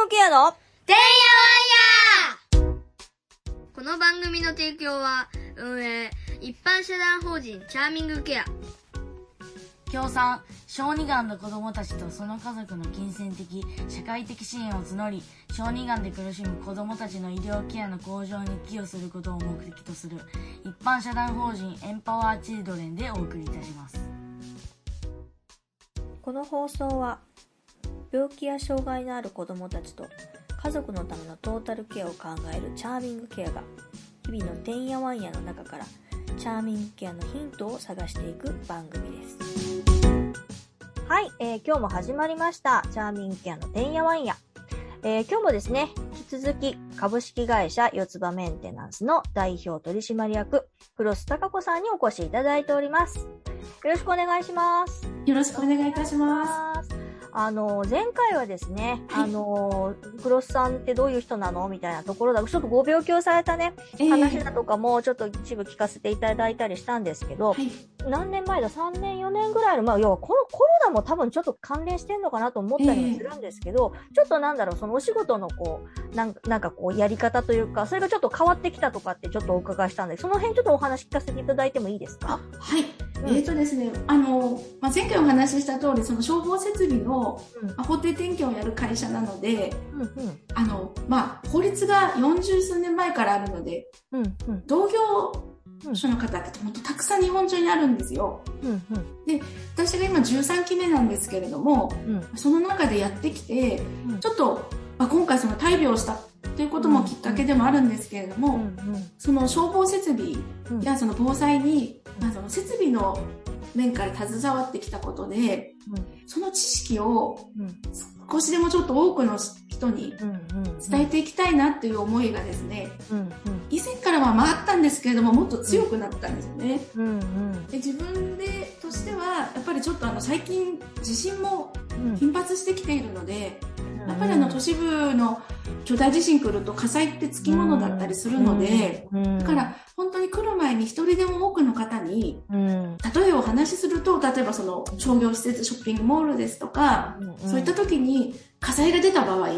グケアのてんやわんやこの番組の提供は、運営、一般社団法人チャーミングケア。協賛。小児がんの子供たちとその家族の金銭的社会的支援を募り小児がんで苦しむ子供たちの医療ケアの向上に寄与することを目的とする一般社団法人エンパワーチルドレンでお送りいたします。この放送は病気や障害のある子どもたちと家族のためのトータルケアを考えるチャーミングケアが日々のてんやわんやの中からチャーミングケアのヒントを探していく番組です。はい、えー今日も始まりました。チャーミングケアのてんやわんや、えー今日もですね引き続き株式会社四つ葉メンテナンスの代表取締役黒須貴子さんにお越しいただいております。よろしくお願いします。よろしくお願いいたします。す。あの、前回はですね、あの、クロスさんってどういう人なの？みたいなところだ、ちょっとご病気をされたね、えー話だとかもちょっと一部聞かせていただいたりしたんですけど、はい。何年前だ ?3 年、4年ぐらいの、まあ、要はコロコロナも多分ちょっと関連してんのかなと思ったりもするんですけど、ちょっとなんだろう、そのお仕事のこう、なんなんかこう、やり方というか、それがちょっと変わってきたとかってちょっとお伺いしたんで、その辺ちょっとお話聞かせていただいてもいいですか？はい。うんえっ、とですね、あの、まあ、前回お話しした通り、その消防設備の、うんまあ、法定点検をやる会社なので、うんうん。あの、まあ、法律が40数年前からあるので、うんうん。同業所の方って本当たくさん日本中にあるんですよ。うんうん。私が今13期目なんですけれども、うんその中でやってきて、うんちょっと、まあ、今回その大病をしたということもきっかけでもあるんですけれども、うんその消防設備うんやその防災に、まあ、その設備の面から携わってきたことで、その知識をうん。少しでもちょっと多くの人に伝えていきたいなっていう思いがですね、うん以前からはまああったんですけれども、もっと強くなったんですよね。で自分でとしては、やっぱりちょっとあの最近地震もうん。頻発してきているので、やっぱりあの都市部の巨大地震来ると火災ってつきものだったりするので、だから本当に来る前に一人でも多くの方に、うん。例えばお話しすると、例えばその商業施設、ショッピングモールですとか、そういった時に火災が出た場合、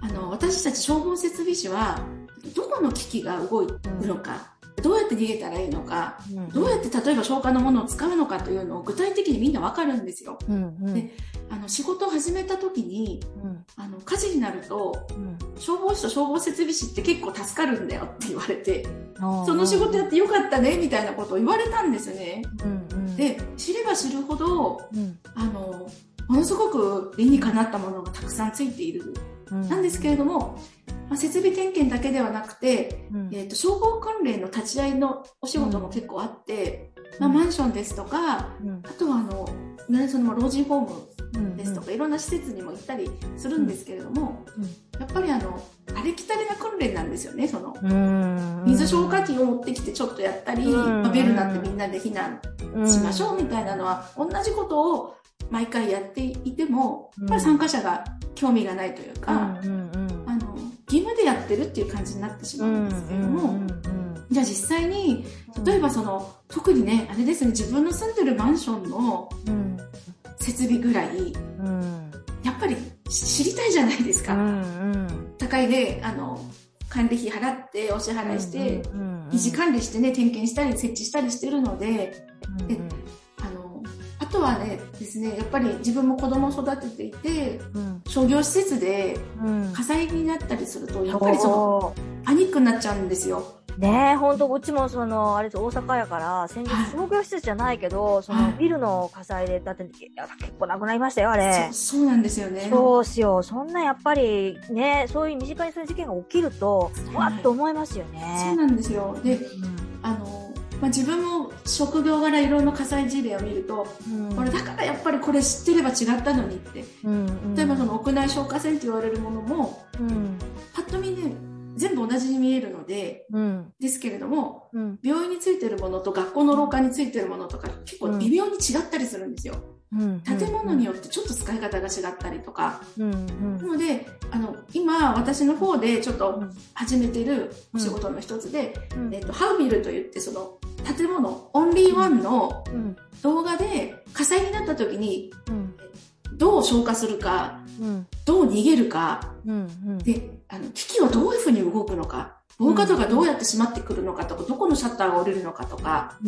あの、私たち消防設備士は、どこの機器が動くのか、どうやって逃げたらいいのか、どうやって例えば消火のものを使うのかというのを具体的にみんなわかるんですよ。であの、仕事を始めた時に、あの、火事になると、消防士と消防設備士って結構助かるんだよって言われて、その仕事やってよかったね、みたいなことを言われたんですね。で、知れば知るほど、あの、ものすごく理にかなったものがたくさんついている。なんですけれども、まあ、設備点検だけではなくて、えー、と消防訓練の立ち会いのお仕事も結構あって、まあ、マンションですとか、あとはあの、ね、その老人ホームですとか、いろんな施設にも行ったりするんですけれども、やっぱりあの、ありきたりな訓練なんですよね、その。水消火器を持ってきてちょっとやったり、うん。まあ、ベルなってみんなで避難しましょうみたいなのは、同じことを毎回やっていても、やっぱり参加者が興味がないというか、あの、義務でやってるっていう感じになってしまうんですけれども、じゃあ実際に、例えばその、特にね、あれですね、自分の住んでるマンションの設備ぐらい、やっぱり知りたいじゃないですか。高いね、あの、管理費払って、お支払いして、維持管理してね、点検したり設置したりしてるので、でとはね、ですね、やっぱり自分も子供を育てていて、商業施設で火災になったりすると、やっぱりその、パニックになっちゃうんですよ。ねえ、ほんと、うちもその、あれです、大阪やから、先日はい商業施設じゃないけど、そはいのビルの火災で、だって、結構なくなりましたよ、あれ。そうそうなんですよね。そうっすよ。そんなやっぱりね、そういう身近にそういう事件が起きると、わっと思いますよそうね。なんですよ。で、あの、まあ、自分も職業柄いろんな火災事例を見ると、うん。これだからやっぱりこれ知ってれば違ったのにって。うん例えばその屋内消火栓って言われるものも、うん、パッと見ね、全部同じに見えるので、うん、ですけれども、うん、病院についてるものと学校の廊下についてるものとか結構微妙に違ったりするんですよ。うん。建物によってちょっと使い方が違ったりとか。うん、うん。なので、あの、今私の方でちょっとうん。始めてるお仕事の一つで、うん。えっと、ハウビルといってその建物、オンリーワンのうん、動画で火災になった時に、うん、どう消化するか、うん、どう逃げるか、で、あの、機器はどういうふうに動くのか、防火戸がどうやって閉まってくるのかとか、どこのシャッターが降りるのかとか、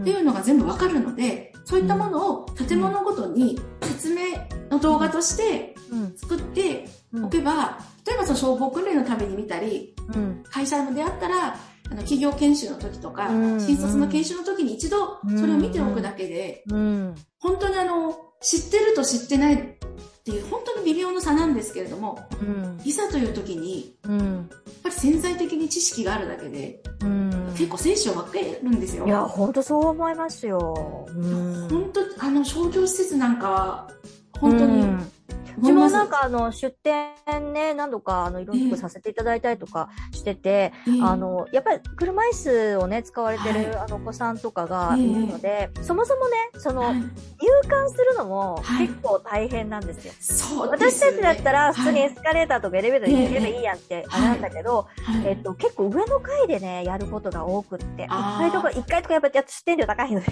っていうのが全部わかるので、そういったものを建物ごとに説明の動画として作っておけば、例えばその消防訓練のために見たり、会社であったら、あの企業研修の時とか、新卒の研修の時に一度それを見ておくだけで、本当にあの、知ってると知ってないっていう本当に微妙な差なんですけれども、うん、いざという時に、うん、やっぱり潜在的に知識があるだけで、うん、結構精子を分けるんですよ。いや、本当そう思いますよ。うん、本当、あの、商業施設なんかは、本当に、うちもなんかあの出店ね、何度かあのいろいろさせていただいたりとかしてて、えー、あの、やっぱり車椅子をね、使われてる、あのお子さんとかがいるので、えー、そもそもね、その、入館するのも結構大変なんですよ。そう、ね、私たちだったら普通にエスカレーターとかエレベーターで行けばいいやんって、あれなんだけど、えっと、結構上の階でね、やることが多くって、1階とか、1階とかやっぱり出店料高いので、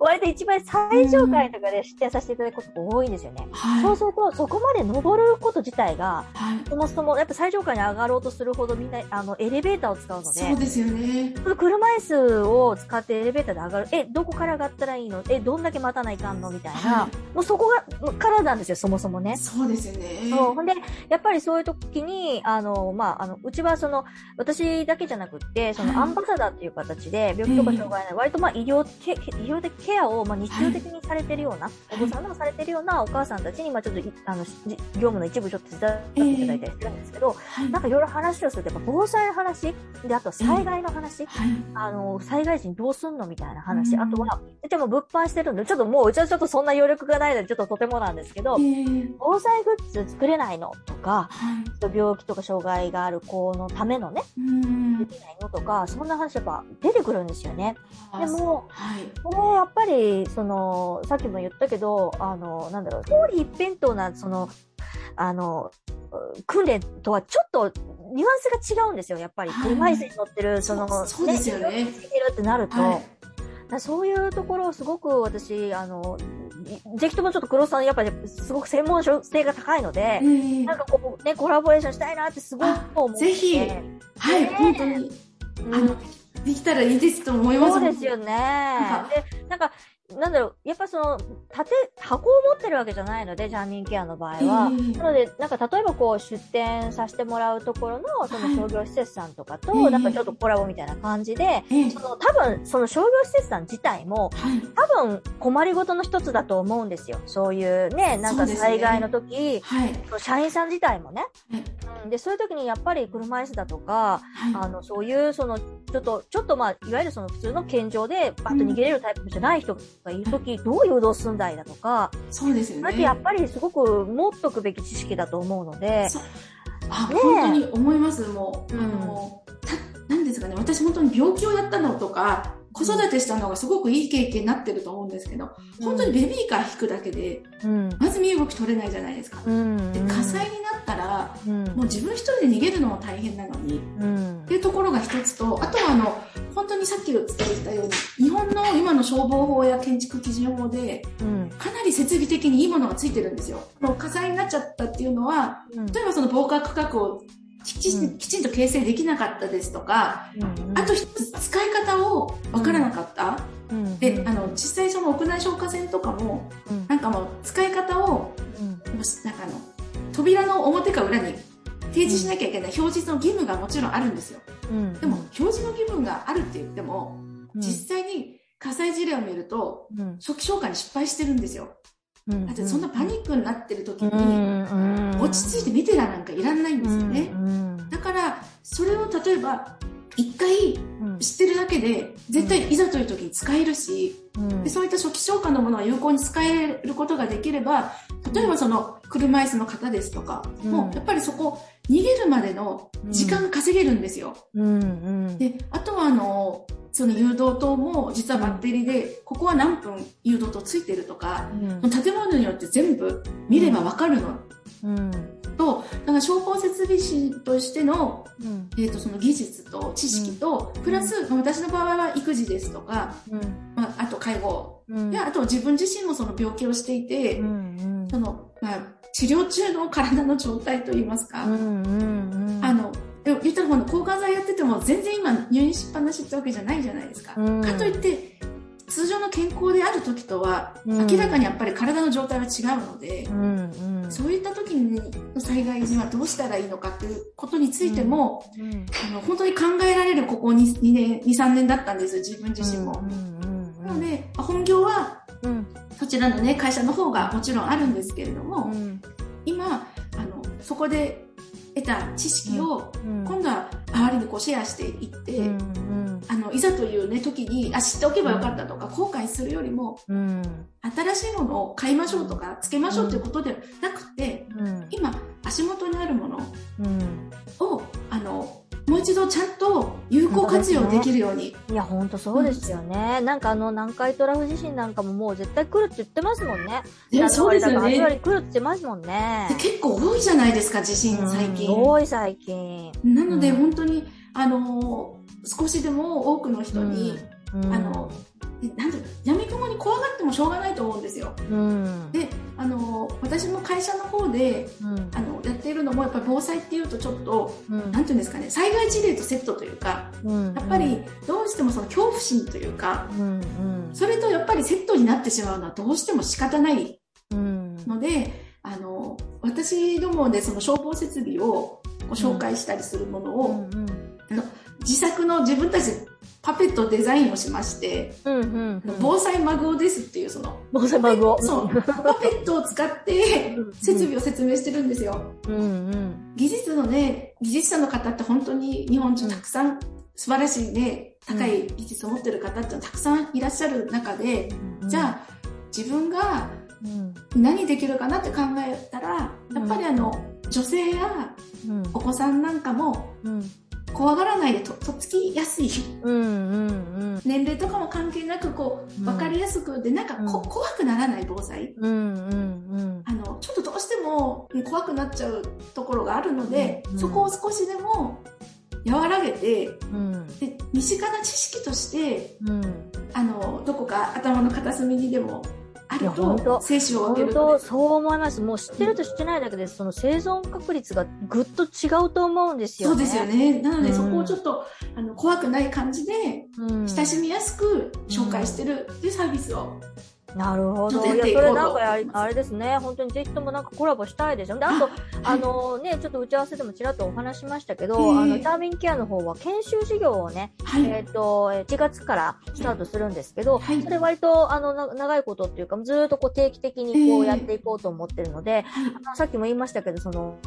割と一番最上階とかで出店させていただくことが多いんですよね。そうすると、そこまで登ること自体が、はい、そもそもやっぱ最上階に上がろうとするほどみんなあのエレベーターを使うので、そうですよね。車椅子を使ってエレベーターで上がる。え、どこから上がったらいいの？え、どんだけ待たないかんの？みたいな、はい、もうそこが、からなんですよ、そもそもね。そうですよね。そう。ほんで、やっぱりそういう時に、あの、まあ、あの、うちはその、私だけじゃなくって、そのアンバサダーっていう形で、病気とか障害ない、割とまあ医療医療的ケアをまあ日常的にされてるような、お子さんでもされてるようなお母さんたちに、まあちょっと、あの、業務の一部ちょっと手伝っていただいたりするんですけど、えー、なんかいろいろ話をすると、やっぱ防災の話、で、あと災害の話、えーはい、あの、災害時にどうすんのみたいな話、あとは、でも物販してるんで、ちょっともううちはちょっとそんな余力がないので、ちょっととてもなんですけど、えー、防災グッズ作れないのとか、はい、病気とか障害がある子のためのね、できないのとか、そんな話やっぱ出てくるんですよね。でも、はい、これやっぱり、その、さっきも言ったけど、あの、なんだろう、通り一辺倒な、その、あの、訓練とはちょっとニュアンスが違うんですよ、やっぱり。車椅子に乗ってる、その、そうですよね。ねってなると、はい、そういうところをすごく私、あの、ぜひともちょっと黒さん、やっぱりすごく専門性が高いので、なんかこうね、コラボレーションしたいなってすごく思って。ぜひ、はい、ね、本当に。あの、できたらいいですと思います。そうですよね。で、なんか、なんだろう、やっぱその、縦、箱を持ってるわけじゃないので、ジャーミンケアの場合は。なので、なんか例えばこう、出店させてもらうところの、その商業施設さんとかと、なんかちょっとコラボみたいな感じで、その、多分、その商業施設さん自体も、多分、困りごとの一つだと思うんですよ。そういうね、なんか災害の時、社員さん自体もね。で、そういう時にやっぱり車椅子だとか、あの、そういう、その、ちょっと、ちょっとまあ、いわゆるその普通の健常で、バッと逃げれるタイプじゃない人がいるとき、どう誘導すんだいだとか、そうですよね。やっぱりすごく持っとくべき知識だと思うので、あ、ね、本当に思います、もう。うん、あの、なんですかね、私本当に病気をやったのとか、子育てしたのがすごくいい経験になってると思うんですけど、うん、本当にベビーカー引くだけで、うん、まず身動き取れないじゃないですか。うん、で火災になったら、もう自分一人で逃げるのも大変なのに、っていうところが一つと、あとはあの、本当にさっき言ってたように、日本の今の消防法や建築基準法で、かなり設備的にいいものがついてるんですよ。火災になっちゃったっていうのは、例えばその防火区画をきち,、ん、きちんと形成できなかったですとか、うん。うん、あと一つ使い方を分からなかった、うん、であの実際その屋内消火栓とかも、うん、なんかもう使い方を、うん、なんかあの扉の表か裏に提示しなきゃいけない表示の義務がもちろんあるんですよ、うん、でも表示の義務があるって言っても、実際に火災事例を見ると、初期消火に失敗してるんですよだってそんなパニックになってる時に、落ち着いて見てらなんかいらんないんですよね。だから、それを例えば、一回知ってるだけで、絶対いざという時に使えるし、でそういった初期消火のものは有効に使えることができれば、例えばその車椅子の方ですとか、もうやっぱりそこ、逃げるまでの時間が稼げるんですよ。で、あとはあの、その誘導灯も実はバッテリーで、ここは何分誘導灯ついてるとか、うん、建物によって全部見ればわかるの。うん、と、だからあ、消防設備士としての、うん、えっ、ー、と、その技術と知識と、プラス、私の場合は育児ですとか、まあ、あと介護、や、あと自分自身もその病気をしていて、その、まあ、治療中の体の状態といいますか、あの、言ったらこの抗がん剤やってても全然今入院しっぱなしってわけじゃないじゃないですか。かといって、通常の健康である時とは、明らかにやっぱり体の状態は違うので、うんうん、そういった時にの災害時はどうしたらいいのかっていうことについても、うん。うん、あの本当に考えられるここ 2, 2年、2、3年だったんです自分自身も。なので、本業は、そちらのね、会社の方がもちろんあるんですけれども、今、あの、そこで得た知識を、今度は周りにこうシェアしていって、うんうん、あのいざというね時にあ知っておけばよかったとか、後悔するよりも、うん、新しいものを買いましょうとかつけましょうということではなくて、今足元にあるものを、あのもう一度ちゃんと有効活用できるように。ね、いや、ほんとそうですよね。うん、なんかあの、南海トラフ地震なんかももう絶対来るって言ってますもんね。でもそうですよね。8割来るって言ってますもんね。結構多いじゃないですか、地震最近。うん、多い最近。なので、本当に、あのー、少しでも多くの人に、あのなん闇雲に怖がってもしょうがないと思うんですよ。うん、であの私も会社の方で、うん、あのるのもやっぱり防災っていうとちょっと、うん、なんていうんですかね災害事例とセットというか、うん。やっぱりどうしてもその恐怖心というか、うんうん、それとやっぱりセットになってしまうのはどうしても仕方ないので、あの私どもでその消防設備をご紹介したりするものを、うんうん、あの自作の自分たちでパペットデザインをしまして、うんうんうん、防災マグオですっていうその、防災マグオ。そう。パペットを使って設備を説明してるんですよ。うんうん、技術のね、技術者の方って本当に日本中たくさん素晴らしいね、高い技術を持ってる方ってたくさんいらっしゃる中で、うん、じゃあ自分が何できるかなって考えたら、やっぱりあの、女性やお子さんなんかも、怖がらないでととっつきやすい、うんうんうん、年齢とかも関係なくこう分かりやすくでなんかこ、うん、怖くならない防災、うんうんうん、あのちょっとどうしても怖くなっちゃうところがあるので、うんうん、そこを少しでも和らげて、うん、で身近な知識として、うん、あのどこか頭の片隅にでもあると精子を分ける本当そう思います。もう知ってると知ってないだけでその生存確率がぐっと違うと思うんですよね。そうですよね。なので、そこをちょっとあの怖くない感じで、親しみやすく紹介してるっていうサービスをなるほど。いや、それなんかあれですね。本当にぜひともなんかコラボしたいです。よ。で、あと、あのね、ちょっと打ち合わせでもちらっとお話しましたけど、あの、タービンケアの方は研修事業をね、えっ、と、1月からスタートするんですけど、それ割と、あの、長いことっていうか、ずっとこう定期的にこうやっていこうと思ってるので、さっきも言いましたけど、その、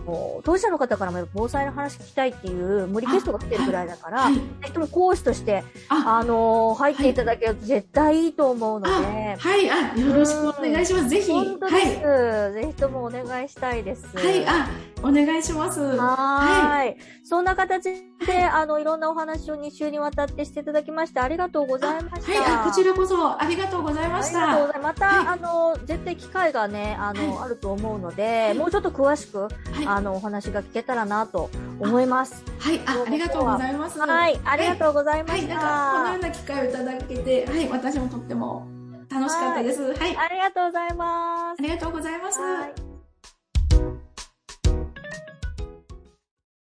当事者の方からも防災の話聞きたいっていう無理ゲストが来てるぐらいだから、ぜひとも講師として、あの、入っていただけると絶対いいと思うので、はい、あ、よろしくお願いします。ぜひ。はい。ぜひともお願いしたいです。はい、あ、お願いします。はい。そんな形で、あの、いろんなお話を2週にわたってしていただきまして、ありがとうございました。はい、こちらこそありがとうございました。ありがとうございます。また、あの、絶対機会がね、あの、あると思うので、もうちょっと詳しく、あの、お話が聞けたらなと思います。はい、あ、ありがとうございます。はい、ありがとうございました。はい、なんか、このような機会をいただけて、はい、私もとっても楽しかったです。はい。ありがとうございます。ありがとうございます。